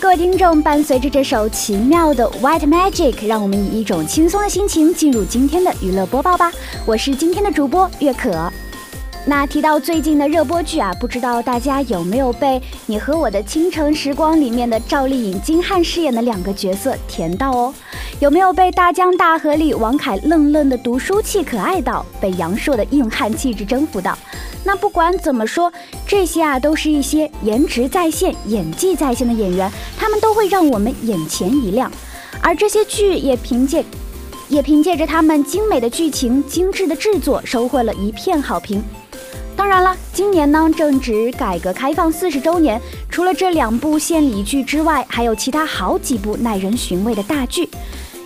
各位听众，伴随着这首奇妙的《White Magic》，让我们以一种轻松的心情进入今天的娱乐播报吧。我是今天的主播月可。那提到最近的热播剧啊，不知道大家有没有被《你和我的倾城时光》里面的赵丽颖、金瀚饰演的两个角色甜到哦？有没有被《大江大河》里王凯愣愣的读书气可爱到？被杨烁的硬汉气质征服到？那不管怎么说，这些啊都是一些颜值在线、演技在线的演员，他们都会让我们眼前一亮。而这些剧也凭借，也凭借着他们精美的剧情、精致的制作，收获了一片好评。当然了，今年呢正值改革开放四十周年，除了这两部献礼剧之外，还有其他好几部耐人寻味的大剧，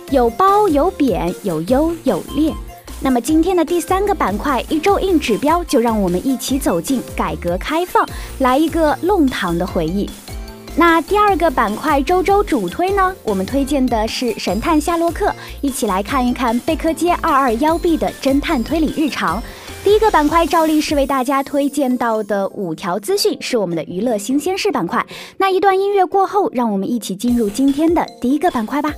有褒有贬，有优有劣。那么今天的第三个板块一周硬指标，就让我们一起走进改革开放，来一个弄堂的回忆。那第二个板块周周主推呢，我们推荐的是《神探夏洛克》，一起来看一看贝克街二二幺 B 的侦探推理日常。第一个板块照例是为大家推荐到的五条资讯，是我们的娱乐新鲜事板块。那一段音乐过后，让我们一起进入今天的第一个板块吧。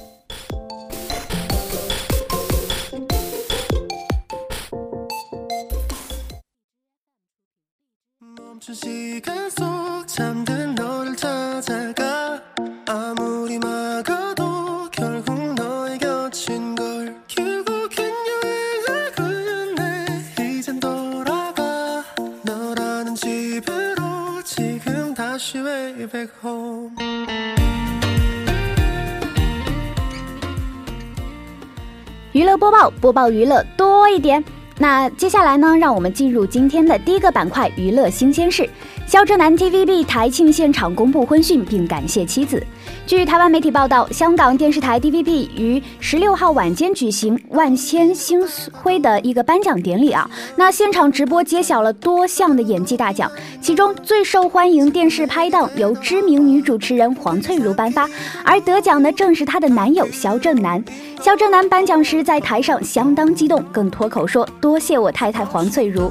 娱乐播报，播报娱乐多一点。 那接下来呢，让我们进入今天的第一个板块——娱乐新鲜事。肖正南 TVB 台庆现场公布婚讯，并感谢妻子。据台湾媒体报道，香港电视台 TVB 于十六号晚间举行万千星辉的一个颁奖典礼啊，那现场直播揭晓了多项的演技大奖，其中最受欢迎电视拍档由知名女主持人黄翠如颁发，而得奖的正是她的男友肖正南。肖正南颁奖时在台上相当激动，更脱口说：“多谢我太太黄翠如。”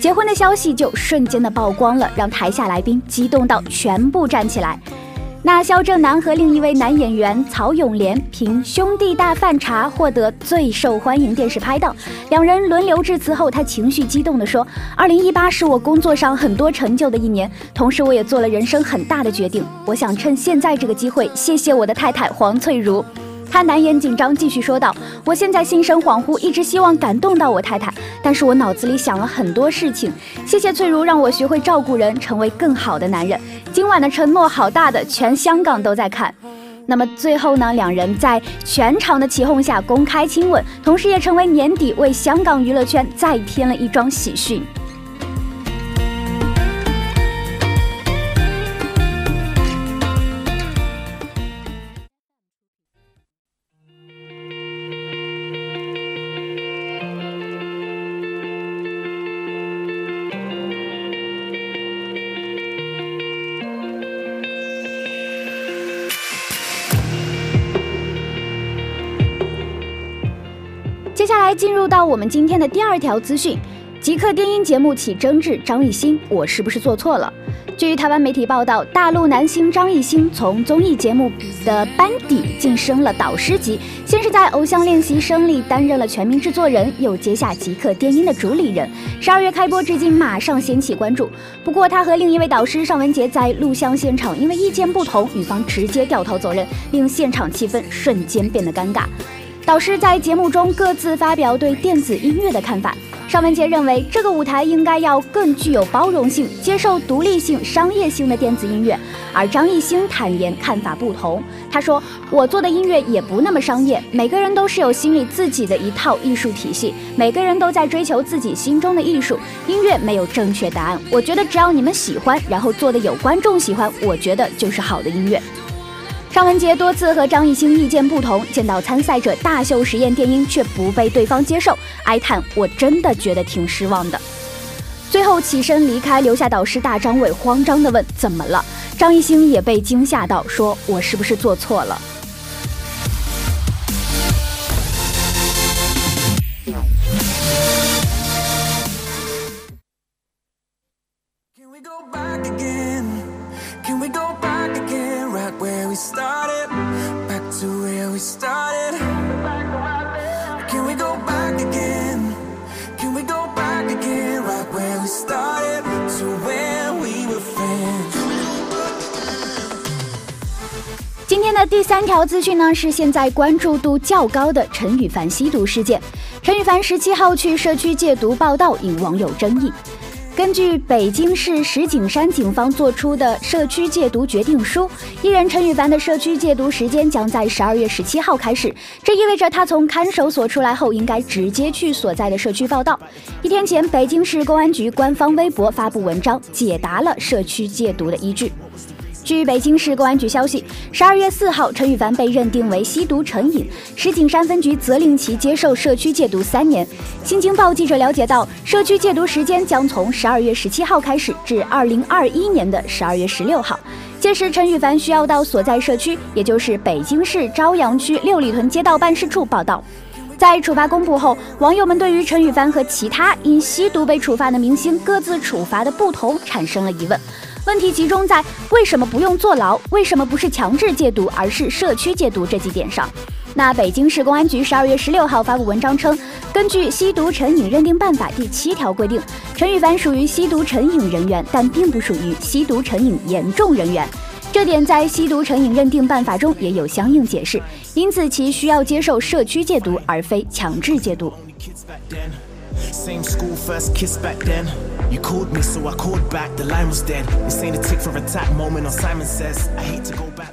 结婚的消息就瞬间的曝光了，让台下来宾激动到全部站起来。那肖正南和另一位男演员曹永廉凭《兄弟大饭茶》获得最受欢迎电视拍档，两人轮流致辞后，他情绪激动地说：“二零一八是我工作上很多成就的一年，同时我也做了人生很大的决定。我想趁现在这个机会，谢谢我的太太黄翠如。”他难掩紧张，继续说道：“我现在心神恍惚，一直希望感动到我太太，但是我脑子里想了很多事情。谢谢翠如，让我学会照顾人，成为更好的男人。今晚的承诺好大的，全香港都在看。那么最后呢？两人在全场的起哄下公开亲吻，同时也成为年底为香港娱乐圈再添了一桩喜讯。”来进入到我们今天的第二条资讯，极客电音节目起争执，张艺兴，我是不是做错了？据台湾媒体报道，大陆男星张艺兴从综艺节目的班底晋升了导师级，先是在《偶像练习生》里担任了全民制作人，又接下极客电音的主理人。十二月开播至今，马上掀起关注。不过，他和另一位导师尚雯婕在录像现场因为意见不同，女方直接掉头走人，令现场气氛瞬间变得尴尬。导师在节目中各自发表对电子音乐的看法。尚雯婕认为，这个舞台应该要更具有包容性，接受独立性、商业性的电子音乐。而张艺兴坦言看法不同，他说：“我做的音乐也不那么商业，每个人都是有心里自己的一套艺术体系，每个人都在追求自己心中的艺术。音乐没有正确答案，我觉得只要你们喜欢，然后做的有观众喜欢，我觉得就是好的音乐。”尚雯婕多次和张艺兴意见不同，见到参赛者大秀实验电音却不被对方接受，哀叹：“我真的觉得挺失望的。”最后起身离开，留下导师大张伟慌张地问：“怎么了？”张艺兴也被惊吓到，说：“我是不是做错了？”讯呢，是现在关注度较高的陈羽凡吸毒事件。陈羽凡十七号去社区戒毒报道引网友争议。根据北京市石景山警方作出的社区戒毒决定书，艺人陈羽凡的社区戒毒时间将在十二月十七号开始。这意味着他从看守所出来后，应该直接去所在的社区报道。一天前，北京市公安局官方微博发布文章，解答了社区戒毒的依据。据北京市公安局消息，十二月四号，陈羽凡被认定为吸毒成瘾，石景山分局责令其接受社区戒毒三年。新京报记者了解到，社区戒毒时间将从十二月十七号开始至二零二一年的十二月十六号，届时陈羽凡需要到所在社区，也就是北京市朝阳区六里屯街道办事处报到。在处罚公布后，网友们对于陈羽凡和其他因吸毒被处罚的明星各自处罚的不同产生了疑问。问题集中在为什么不用坐牢，为什么不是强制戒毒，而是社区戒毒这几点上。那北京市公安局十二月十六号发布文章称，根据《吸毒成瘾认定办法》第七条规定，陈羽凡属于吸毒成瘾人员，但并不属于吸毒成瘾严重人员。这点在《吸毒成瘾认定办法》中也有相应解释，因此其需要接受社区戒毒，而非强制戒毒。Same school, first kiss back then. You called me, so I called back. The line was dead. This ain't a tick for a attack moment on Simon Says. I hate to go back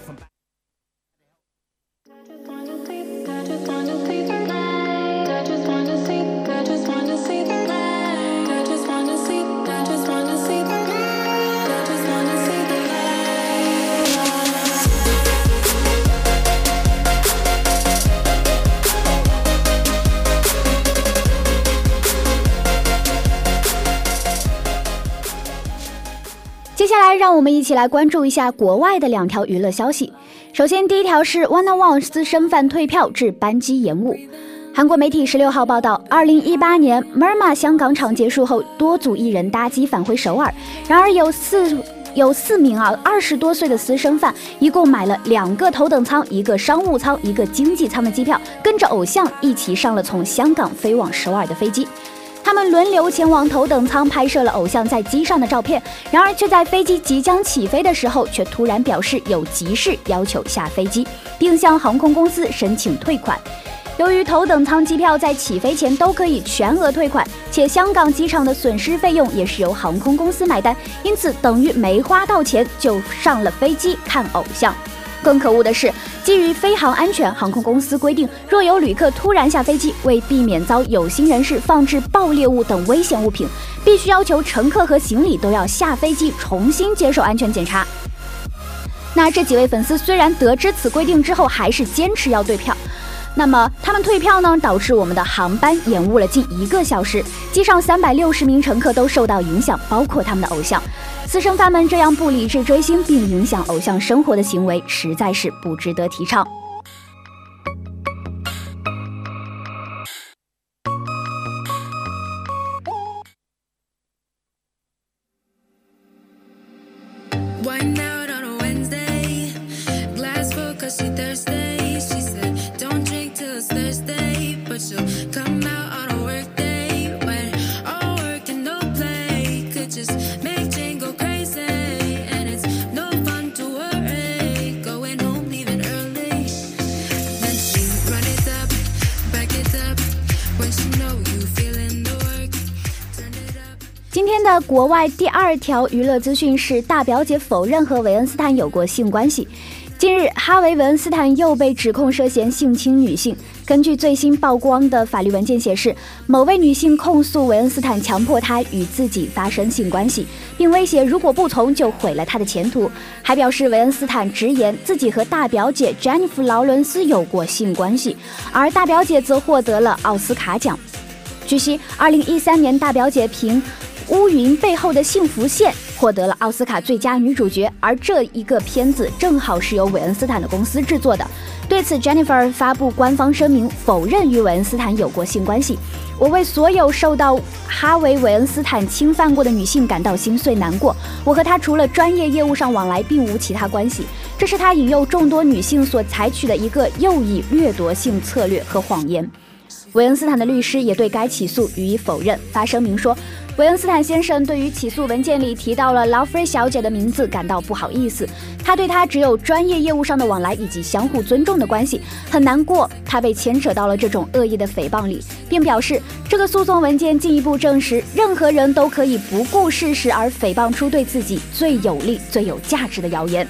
接下来，让我们一起来关注一下国外的两条娱乐消息。首先，第一条是 One One 私生饭退票致班机延误。韩国媒体十六号报道，二零一八年 Merma 香港场结束后，多组艺人搭机返回首尔，然而有四有四名啊二十多岁的私生饭，一共买了两个头等舱、一个商务舱、一个经济舱的机票，跟着偶像一起上了从香港飞往首尔的飞机。他们轮流前往头等舱拍摄了偶像在机上的照片，然而却在飞机即将起飞的时候，却突然表示有急事要求下飞机，并向航空公司申请退款。由于头等舱机票在起飞前都可以全额退款，且香港机场的损失费用也是由航空公司买单，因此等于没花到钱就上了飞机看偶像。更可恶的是，基于飞行安全，航空公司规定，若有旅客突然下飞机，为避免遭有心人士放置爆裂物等危险物品，必须要求乘客和行李都要下飞机重新接受安全检查。那这几位粉丝虽然得知此规定之后，还是坚持要对票。那么他们退票呢，导致我们的航班延误了近一个小时，机上三百六十名乘客都受到影响，包括他们的偶像。私生饭们这样不理智追星并影响偶像生活的行为，实在是不值得提倡。外第二条娱乐资讯是，大表姐否认和韦恩斯坦有过性关系。近日，哈维·韦恩斯坦又被指控涉嫌性侵女性。根据最新曝光的法律文件显示，某位女性控诉韦恩斯坦强迫她与自己发生性关系，并威胁如果不从就毁了她的前途。还表示韦恩斯坦直言自己和大表姐詹妮弗·劳伦斯有过性关系，而大表姐则获得了奥斯卡奖。据悉，二零一三年大表姐凭乌云背后的幸福线获得了奥斯卡最佳女主角，而这一个片子正好是由韦恩斯坦的公司制作的。对此，Jennifer 发布官方声明，否认与韦恩斯坦有过性关系。我为所有受到哈维·韦恩斯坦侵犯过的女性感到心碎难过。我和他除了专业业务上往来，并无其他关系。这是他引诱众多女性所采取的一个又一掠夺性策略和谎言。韦恩斯坦的律师也对该起诉予以否认，发声明说。韦恩斯坦先生对于起诉文件里提到了劳菲小姐的名字感到不好意思，他对她只有专业业务上的往来以及相互尊重的关系，很难过他被牵扯到了这种恶意的诽谤里，并表示这个诉讼文件进一步证实，任何人都可以不顾事实而诽谤出对自己最有利、最有价值的谣言。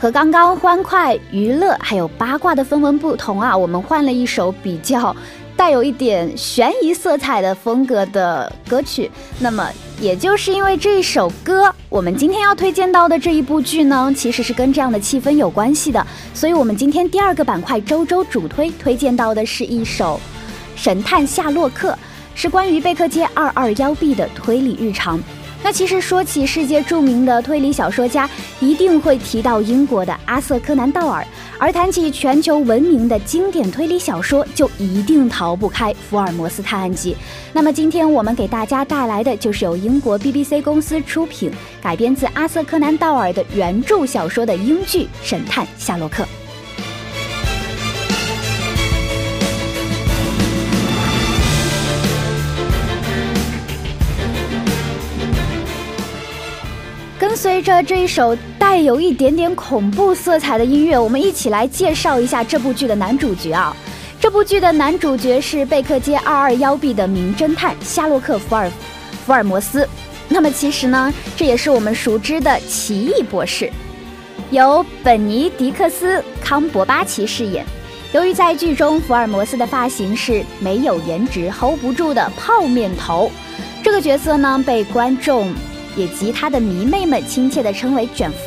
和刚刚欢快、娱乐还有八卦的氛围不同啊，我们换了一首比较带有一点悬疑色彩的风格的歌曲。那么，也就是因为这一首歌，我们今天要推荐到的这一部剧呢，其实是跟这样的气氛有关系的。所以，我们今天第二个板块周周主推推荐到的是一首《神探夏洛克》，是关于贝克街二二幺 B 的推理日常。那其实说起世界著名的推理小说家，一定会提到英国的阿瑟·柯南·道尔；而谈起全球闻名的经典推理小说，就一定逃不开《福尔摩斯探案集》。那么今天我们给大家带来的就是由英国 BBC 公司出品、改编自阿瑟·柯南·道尔的原著小说的英剧《神探夏洛克》。随着这一首带有一点点恐怖色彩的音乐，我们一起来介绍一下这部剧的男主角啊！这部剧的男主角是贝克街二二幺 B 的名侦探夏洛克·福尔福尔摩斯。那么其实呢，这也是我们熟知的奇异博士，由本尼迪克斯·康伯巴奇饰演。由于在剧中福尔摩斯的发型是没有颜值、hold 不住的泡面头，这个角色呢被观众。也及他的迷妹们亲切地称为“卷福”，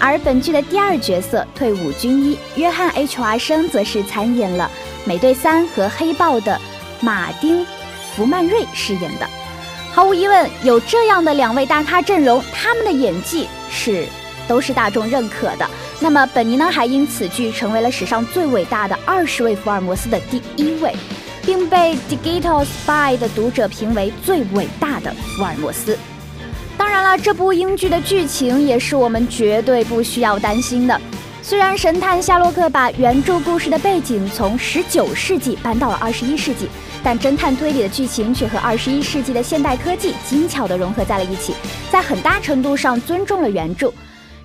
而本剧的第二角色退伍军医约翰 ·H· 华生则是参演了《美队三》和《黑豹》的马丁·福曼瑞饰演的。毫无疑问，有这样的两位大咖阵容，他们的演技是都是大众认可的。那么，本尼呢还因此剧成为了史上最伟大的二十位福尔摩斯的第一位，并被《Digital Spy》的读者评为最伟大的福尔摩斯。当然了，这部英剧的剧情也是我们绝对不需要担心的。虽然神探夏洛克把原著故事的背景从十九世纪搬到了二十一世纪，但侦探推理的剧情却和二十一世纪的现代科技精巧地融合在了一起，在很大程度上尊重了原著。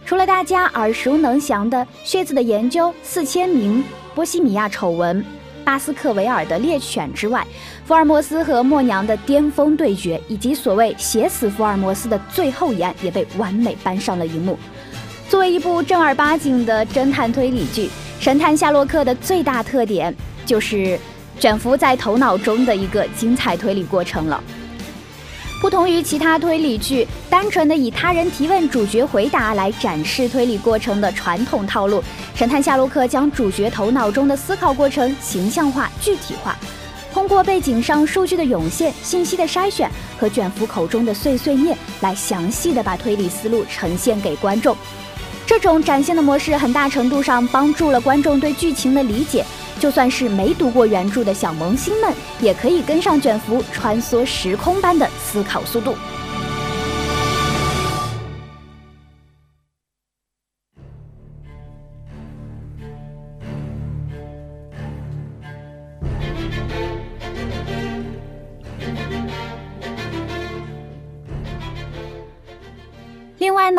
除了大家耳熟能详的《血字的研究》、四千名、波西米亚丑闻。巴斯克维尔的猎犬之外，福尔摩斯和默娘的巅峰对决，以及所谓写死福尔摩斯的最后一案，也被完美搬上了荧幕。作为一部正儿八经的侦探推理剧，《神探夏洛克》的最大特点就是卷福在头脑中的一个精彩推理过程了。不同于其他推理剧单纯的以他人提问、主角回答来展示推理过程的传统套路，《神探夏洛克》将主角头脑中的思考过程形象化、具体化，通过背景上数据的涌现、信息的筛选和卷福口中的碎碎念来详细的把推理思路呈现给观众。这种展现的模式很大程度上帮助了观众对剧情的理解。就算是没读过原著的小萌新们，也可以跟上卷福穿梭时空般的思考速度。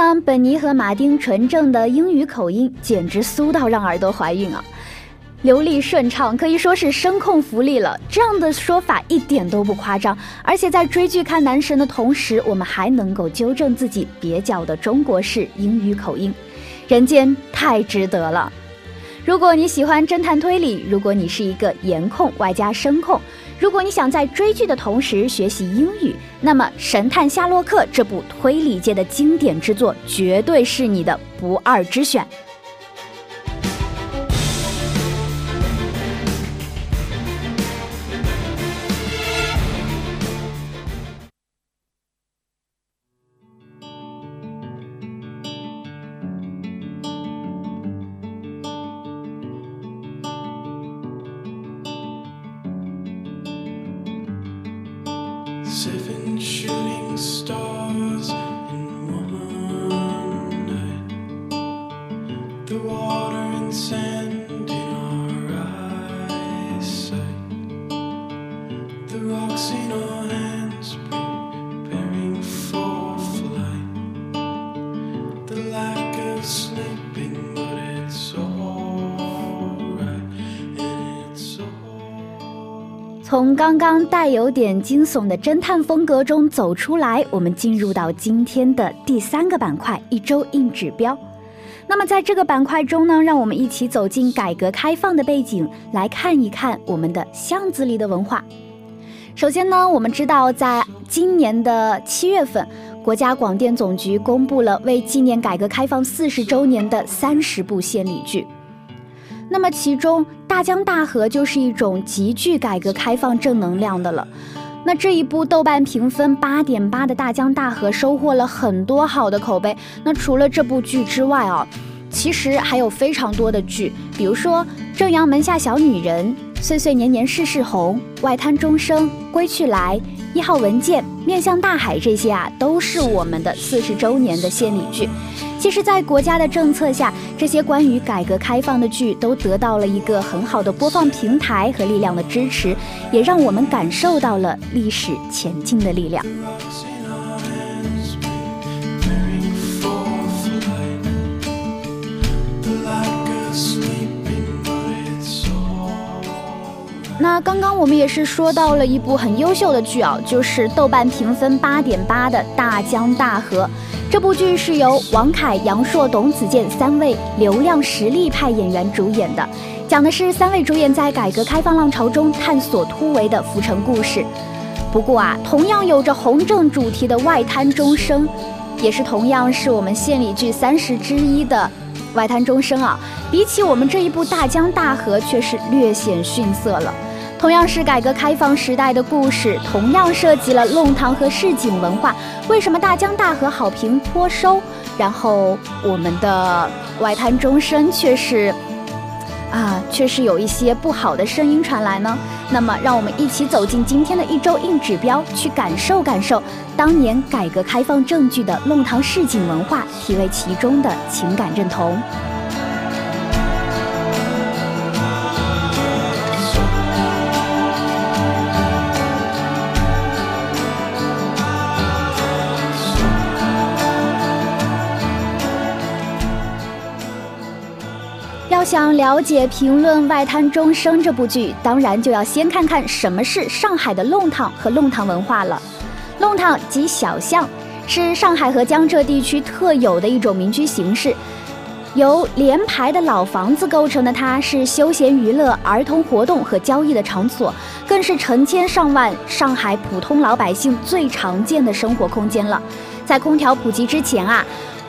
呢，本尼和马丁纯正的英语口音简直酥到让耳朵怀孕啊！流利顺畅，可以说是声控福利了。这样的说法一点都不夸张，而且在追剧看男神的同时，我们还能够纠正自己蹩脚的中国式英语口音，人间太值得了。如果你喜欢侦探推理，如果你是一个颜控外加声控，如果你想在追剧的同时学习英语，那么《神探夏洛克》这部推理界的经典之作绝对是你的不二之选。从刚刚带有点惊悚的侦探风格中走出来，我们进入到今天的第三个板块——一周硬指标。那么在这个板块中呢，让我们一起走进改革开放的背景，来看一看我们的巷子里的文化。首先呢，我们知道，在今年的七月份，国家广电总局公布了为纪念改革开放四十周年的三十部献礼剧。那么，其中《大江大河》就是一种极具改革开放正能量的了。那这一部豆瓣评分八点八的《大江大河》收获了很多好的口碑。那除了这部剧之外啊，其实还有非常多的剧，比如说《正阳门下小女人》《岁岁年年事事红》《外滩钟声》《归去来》《一号文件》《面向大海》这些啊，都是我们的四十周年的献礼剧。其实，在国家的政策下，这些关于改革开放的剧都得到了一个很好的播放平台和力量的支持，也让我们感受到了历史前进的力量。那刚刚我们也是说到了一部很优秀的剧啊，就是豆瓣评分八点八的《大江大河》。这部剧是由王凯、杨烁、董子健三位流量实力派演员主演的，讲的是三位主演在改革开放浪潮中探索突围的浮沉故事。不过啊，同样有着红正主题的《外滩钟声》，也是同样是我们献礼剧三十之一的《外滩钟声》啊，比起我们这一部《大江大河》，却是略显逊色了。同样是改革开放时代的故事，同样涉及了弄堂和市井文化，为什么大江大河好评颇收，然后我们的外滩钟声却是，啊，却是有一些不好的声音传来呢？那么，让我们一起走进今天的一周硬指标，去感受感受当年改革开放证据的弄堂市井文化，体味其中的情感认同。要想了解评论《外滩钟声》这部剧，当然就要先看看什么是上海的弄堂和弄堂文化了。弄堂即小巷，是上海和江浙地区特有的一种民居形式，由连排的老房子构成的。它是休闲娱乐、儿童活动和交易的场所，更是成千上万上海普通老百姓最常见的生活空间了。在空调普及之前啊。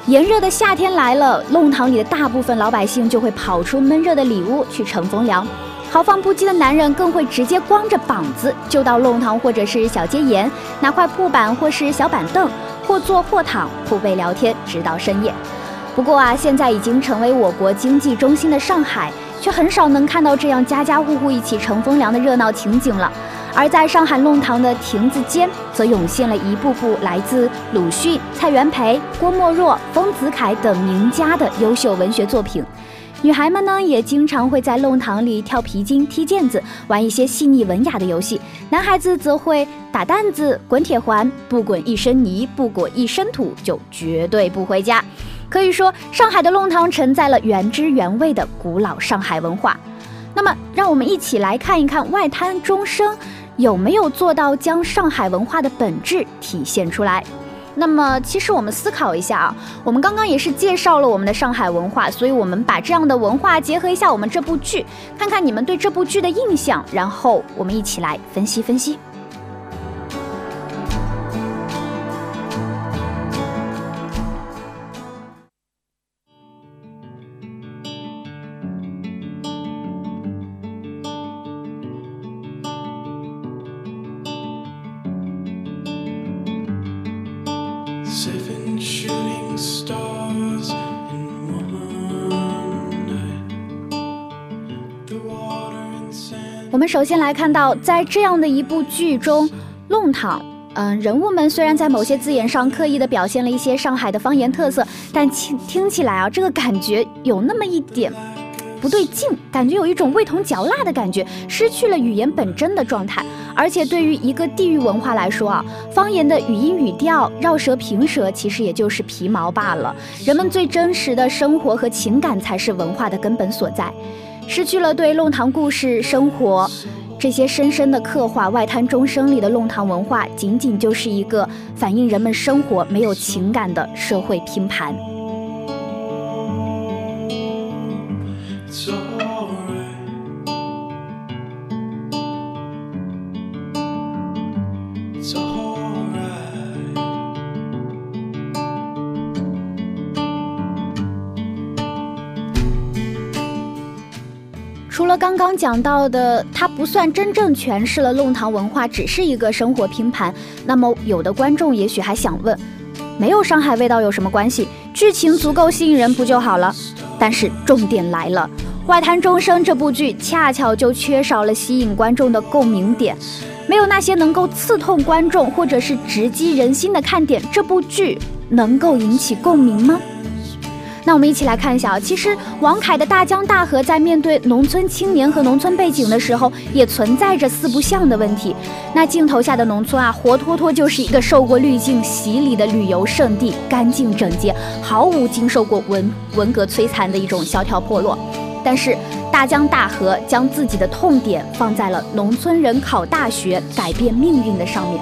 炎热的夏天来了，弄堂里的大部分老百姓就会跑出闷热的里屋去乘风凉，豪放不羁的男人更会直接光着膀子就到弄堂或者是小街沿，拿块铺板或是小板凳，或坐或躺铺被聊天，直到深夜。不过啊，现在已经成为我国经济中心的上海，却很少能看到这样家家户户一起乘风凉的热闹情景了。而在上海弄堂的亭子间，则涌现了一部部来自鲁迅、蔡元培、郭沫若、丰子恺等名家的优秀文学作品。女孩们呢，也经常会在弄堂里跳皮筋、踢毽子，玩一些细腻文雅的游戏。男孩子则会打弹子、滚铁环，不滚一身泥，不裹一身土，就绝对不回家。可以说，上海的弄堂承载了原汁原味的古老上海文化。那么，让我们一起来看一看外滩钟声。有没有做到将上海文化的本质体现出来？那么，其实我们思考一下啊，我们刚刚也是介绍了我们的上海文化，所以我们把这样的文化结合一下我们这部剧，看看你们对这部剧的印象，然后我们一起来分析分析。我们首先来看到，在这样的一部剧中，弄堂，嗯，人物们虽然在某些字眼上刻意的表现了一些上海的方言特色，但听听起来啊，这个感觉有那么一点不对劲，感觉有一种味同嚼蜡的感觉，失去了语言本真的状态。而且对于一个地域文化来说啊，方言的语音语调、绕舌平舌，其实也就是皮毛罢了。人们最真实的生活和情感，才是文化的根本所在。失去了对弄堂故事、生活这些深深的刻画，外滩钟声里的弄堂文化，仅仅就是一个反映人们生活没有情感的社会拼盘。除了刚刚讲到的，它不算真正诠释了弄堂文化，只是一个生活拼盘。那么，有的观众也许还想问：没有上海味道有什么关系？剧情足够吸引人不就好了？但是重点来了，《外滩钟声》这部剧恰巧就缺少了吸引观众的共鸣点，没有那些能够刺痛观众或者是直击人心的看点，这部剧能够引起共鸣吗？那我们一起来看一下啊，其实王凯的大江大河在面对农村青年和农村背景的时候，也存在着四不像的问题。那镜头下的农村啊，活脱脱就是一个受过滤镜洗礼的旅游胜地，干净整洁，毫无经受过文文革摧残的一种萧条破落。但是大江大河将自己的痛点放在了农村人考大学改变命运的上面，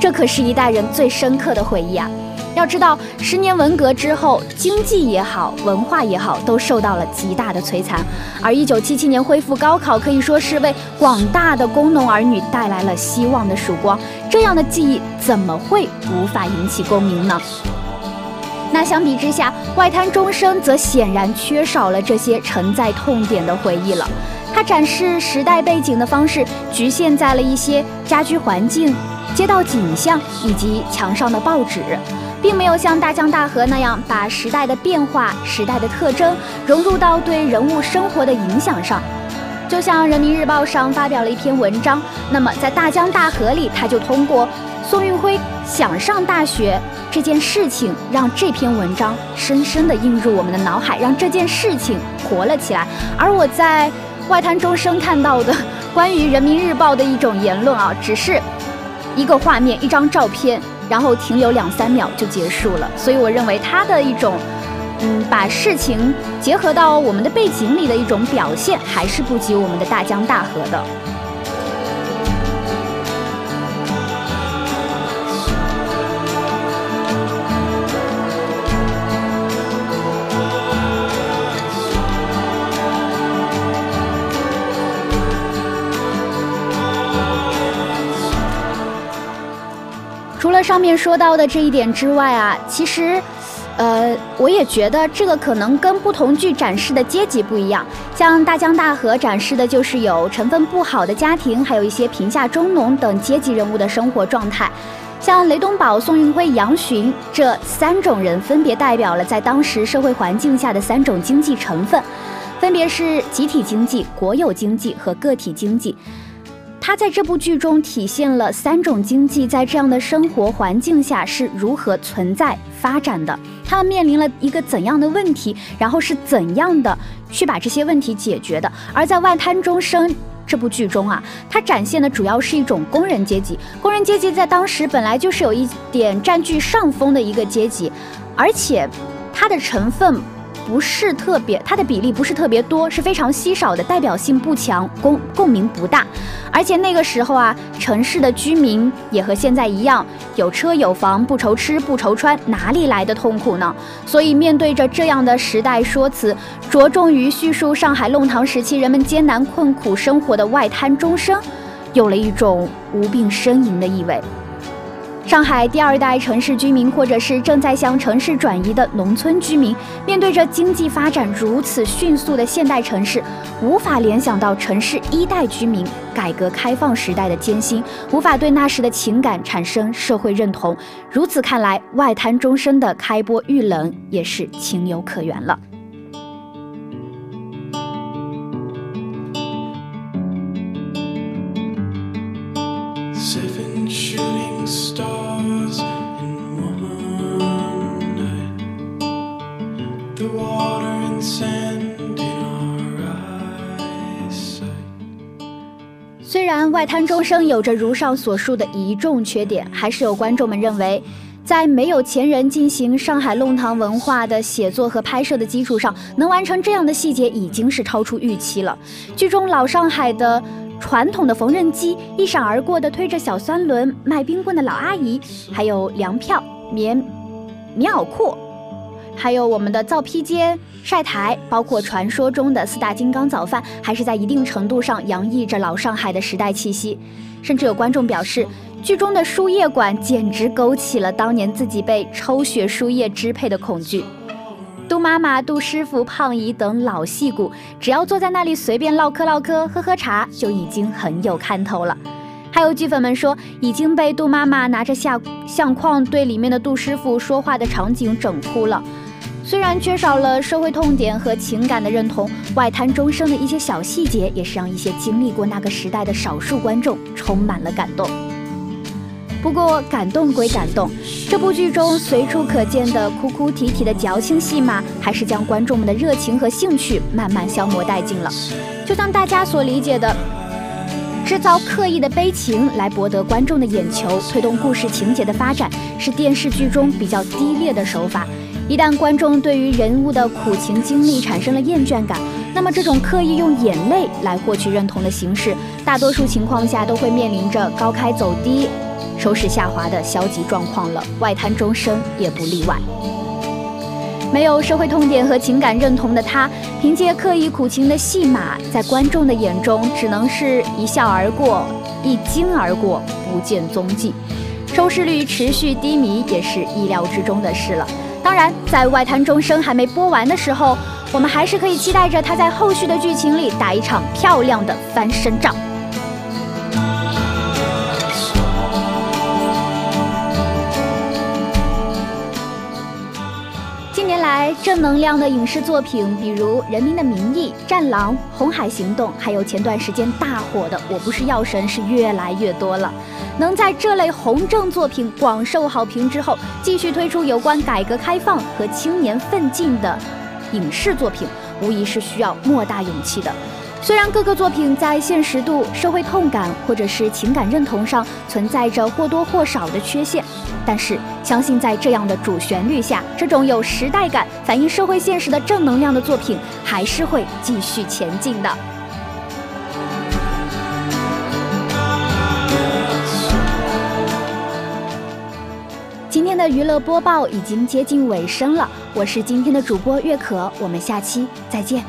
这可是一代人最深刻的回忆啊。要知道，十年文革之后，经济也好，文化也好，都受到了极大的摧残。而一九七七年恢复高考，可以说是为广大的工农儿女带来了希望的曙光。这样的记忆怎么会无法引起共鸣呢？那相比之下，《外滩钟声》则显然缺少了这些承载痛点的回忆了。它展示时代背景的方式，局限在了一些家居环境、街道景象以及墙上的报纸。并没有像大江大河那样把时代的变化、时代的特征融入到对人物生活的影响上。就像人民日报上发表了一篇文章，那么在大江大河里，他就通过宋运辉想上大学这件事情，让这篇文章深深地印入我们的脑海，让这件事情活了起来。而我在外滩钟声看到的关于人民日报的一种言论啊，只是一个画面，一张照片。然后停留两三秒就结束了，所以我认为他的一种嗯，把事情结合到我们的背景里的一种表现，还是不及我们的大江大河的。了上面说到的这一点之外啊，其实，呃，我也觉得这个可能跟不同剧展示的阶级不一样。像《大江大河》展示的就是有成分不好的家庭，还有一些贫下中农等阶级人物的生活状态。像雷东宝、宋运辉、杨巡这三种人，分别代表了在当时社会环境下的三种经济成分，分别是集体经济、国有经济和个体经济。他在这部剧中体现了三种经济在这样的生活环境下是如何存在发展的，他们面临了一个怎样的问题，然后是怎样的去把这些问题解决的。而在《外滩钟声》这部剧中啊，它展现的主要是一种工人阶级，工人阶级在当时本来就是有一点占据上风的一个阶级，而且它的成分。不是特别，它的比例不是特别多，是非常稀少的，代表性不强，共共鸣不大。而且那个时候啊，城市的居民也和现在一样，有车有房，不愁吃不愁穿，哪里来的痛苦呢？所以面对着这样的时代说辞，着重于叙述上海弄堂时期人们艰难困苦生活的外滩钟声，有了一种无病呻吟的意味。上海第二代城市居民，或者是正在向城市转移的农村居民，面对着经济发展如此迅速的现代城市，无法联想到城市一代居民改革开放时代的艰辛，无法对那时的情感产生社会认同。如此看来，外滩钟声的开播遇冷也是情有可原了。外滩钟声有着如上所述的一众缺点，还是有观众们认为，在没有前人进行上海弄堂文化的写作和拍摄的基础上，能完成这样的细节已经是超出预期了。剧中老上海的传统的缝纫机，一闪而过的推着小三轮卖冰棍的老阿姨，还有粮票、棉棉袄裤。还有我们的造披肩、晒台，包括传说中的四大金刚早饭，还是在一定程度上洋溢着老上海的时代气息。甚至有观众表示，剧中的输液管简直勾起了当年自己被抽血输液支配的恐惧。杜妈妈、杜师傅、胖姨等老戏骨，只要坐在那里随便唠嗑唠嗑、喝喝茶，就已经很有看头了。还有剧粉们说，已经被杜妈妈拿着相相框对里面的杜师傅说话的场景整哭了。虽然缺少了社会痛点和情感的认同，外滩钟声的一些小细节也是让一些经历过那个时代的少数观众充满了感动。不过感动归感动，这部剧中随处可见的哭哭啼啼的矫情戏码，还是将观众们的热情和兴趣慢慢消磨殆尽了。就像大家所理解的，制造刻意的悲情来博得观众的眼球，推动故事情节的发展，是电视剧中比较低劣的手法。一旦观众对于人物的苦情经历产生了厌倦感，那么这种刻意用眼泪来获取认同的形式，大多数情况下都会面临着高开走低、收视下滑的消极状况了。外滩钟声也不例外。没有社会痛点和情感认同的他，凭借刻意苦情的戏码，在观众的眼中只能是一笑而过、一惊而过，不见踪迹。收视率持续低迷也是意料之中的事了。当然，在外滩钟声还没播完的时候，我们还是可以期待着他在后续的剧情里打一场漂亮的翻身仗。来，正能量的影视作品，比如《人民的名义》《战狼》《红海行动》，还有前段时间大火的《我不是药神》，是越来越多了。能在这类红正作品广受好评之后，继续推出有关改革开放和青年奋进的影视作品，无疑是需要莫大勇气的。虽然各个作品在现实度、社会痛感或者是情感认同上存在着或多或少的缺陷，但是相信在这样的主旋律下，这种有时代感、反映社会现实的正能量的作品还是会继续前进的。今天的娱乐播报已经接近尾声了，我是今天的主播月可，我们下期再见。